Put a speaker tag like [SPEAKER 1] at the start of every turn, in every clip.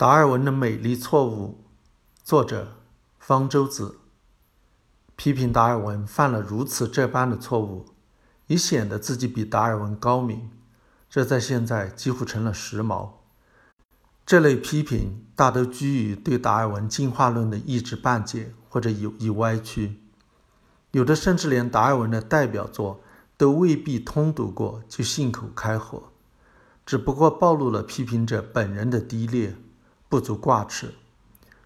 [SPEAKER 1] 达尔文的美丽错误，作者方舟子。批评达尔文犯了如此这般的错误，以显得自己比达尔文高明，这在现在几乎成了时髦。这类批评大都基于对达尔文进化论的一知半解或者有意歪曲，有的甚至连达尔文的代表作都未必通读过就信口开河，只不过暴露了批评者本人的低劣。不足挂齿。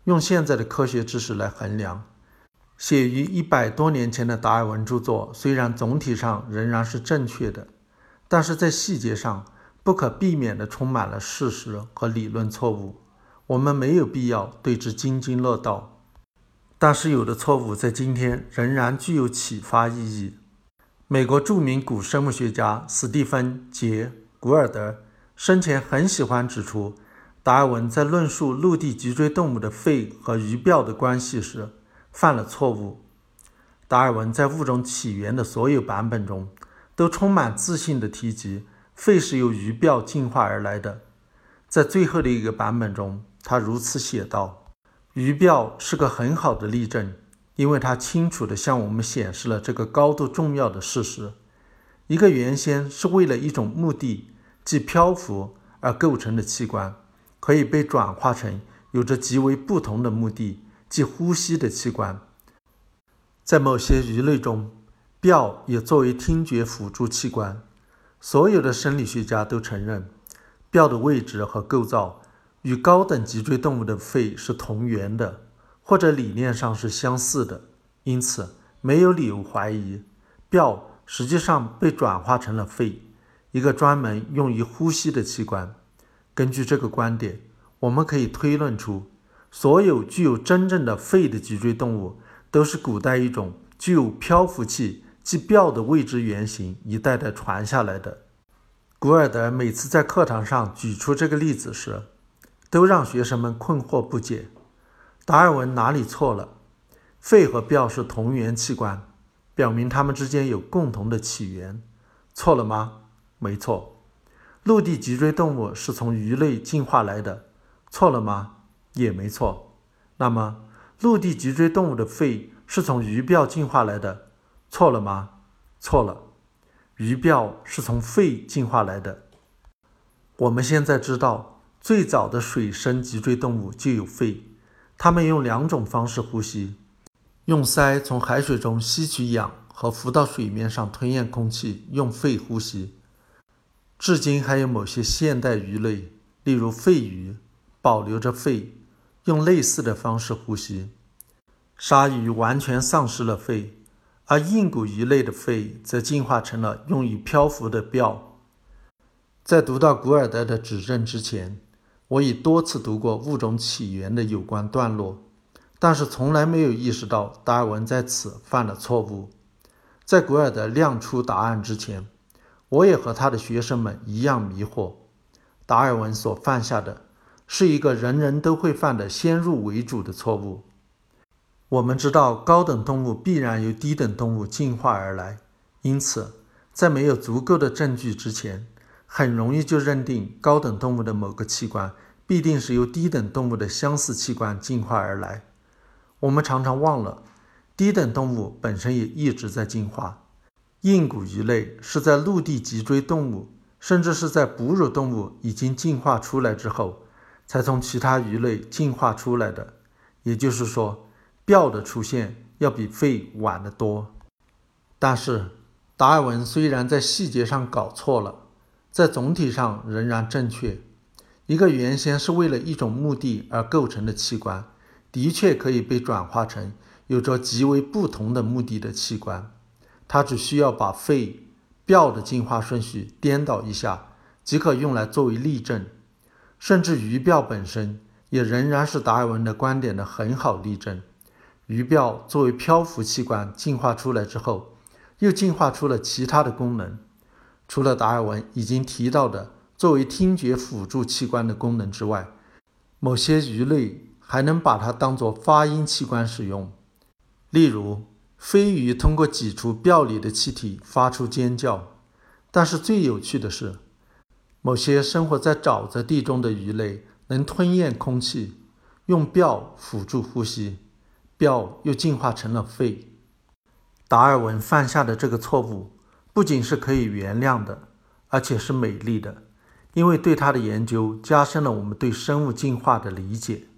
[SPEAKER 1] 用现在的科学知识来衡量，写于一百多年前的达尔文著作，虽然总体上仍然是正确的，但是在细节上不可避免地充满了事实和理论错误。我们没有必要对之津津乐道，但是有的错误在今天仍然具有启发意义。美国著名古生物学家史蒂芬·杰·古尔德生前很喜欢指出。达尔文在论述陆地脊椎动物的肺和鱼鳔的关系时犯了错误。达尔文在《物种起源》的所有版本中都充满自信地提及肺是由鱼鳔进化而来的。在最后的一个版本中，他如此写道：“鱼鳔是个很好的例证，因为它清楚地向我们显示了这个高度重要的事实：一个原先是为了一种目的，即漂浮而构成的器官。”可以被转化成有着极为不同的目的，即呼吸的器官。在某些鱼类中，鳔也作为听觉辅助器官。所有的生理学家都承认，鳔的位置和构造与高等脊椎动物的肺是同源的，或者理念上是相似的。因此，没有理由怀疑，鳔实际上被转化成了肺，一个专门用于呼吸的器官。根据这个观点，我们可以推论出，所有具有真正的肺的脊椎动物都是古代一种具有漂浮器即鳔的未知原型一代代传下来的。古尔德每次在课堂上举出这个例子时，都让学生们困惑不解：达尔文哪里错了？肺和鳔是同源器官，表明它们之间有共同的起源，错了吗？没错。陆地脊椎动物是从鱼类进化来的，错了吗？也没错。那么，陆地脊椎动物的肺是从鱼鳔进化来的，错了吗？错了。鱼鳔是从肺进化来的。我们现在知道，最早的水生脊椎动物就有肺，它们用两种方式呼吸：用鳃从海水中吸取氧和浮到水面上吞咽空气，用肺呼吸。至今还有某些现代鱼类，例如肺鱼，保留着肺，用类似的方式呼吸。鲨鱼完全丧失了肺，而硬骨鱼类的肺则进化成了用于漂浮的鳔。在读到古尔德的指证之前，我已多次读过《物种起源》的有关段落，但是从来没有意识到达尔文在此犯了错误。在古尔德亮出答案之前。我也和他的学生们一样迷惑。达尔文所犯下的是一个人人都会犯的先入为主的错误。我们知道高等动物必然由低等动物进化而来，因此在没有足够的证据之前，很容易就认定高等动物的某个器官必定是由低等动物的相似器官进化而来。我们常常忘了，低等动物本身也一直在进化。硬骨鱼类是在陆地脊椎动物，甚至是在哺乳动物已经进化出来之后，才从其他鱼类进化出来的。也就是说，鳔的出现要比肺晚得多。但是，达尔文虽然在细节上搞错了，在总体上仍然正确。一个原先是为了一种目的而构成的器官，的确可以被转化成有着极为不同的目的的器官。它只需要把肺、鳔的进化顺序颠倒一下，即可用来作为例证。甚至鱼鳔本身也仍然是达尔文的观点的很好例证。鱼鳔作为漂浮器官进化出来之后，又进化出了其他的功能。除了达尔文已经提到的作为听觉辅助器官的功能之外，某些鱼类还能把它当作发音器官使用，例如。飞鱼通过挤出鳔里的气体发出尖叫，但是最有趣的是，某些生活在沼泽地中的鱼类能吞咽空气，用鳔辅助呼吸，鳔又进化成了肺。达尔文犯下的这个错误，不仅是可以原谅的，而且是美丽的，因为对他的研究加深了我们对生物进化的理解。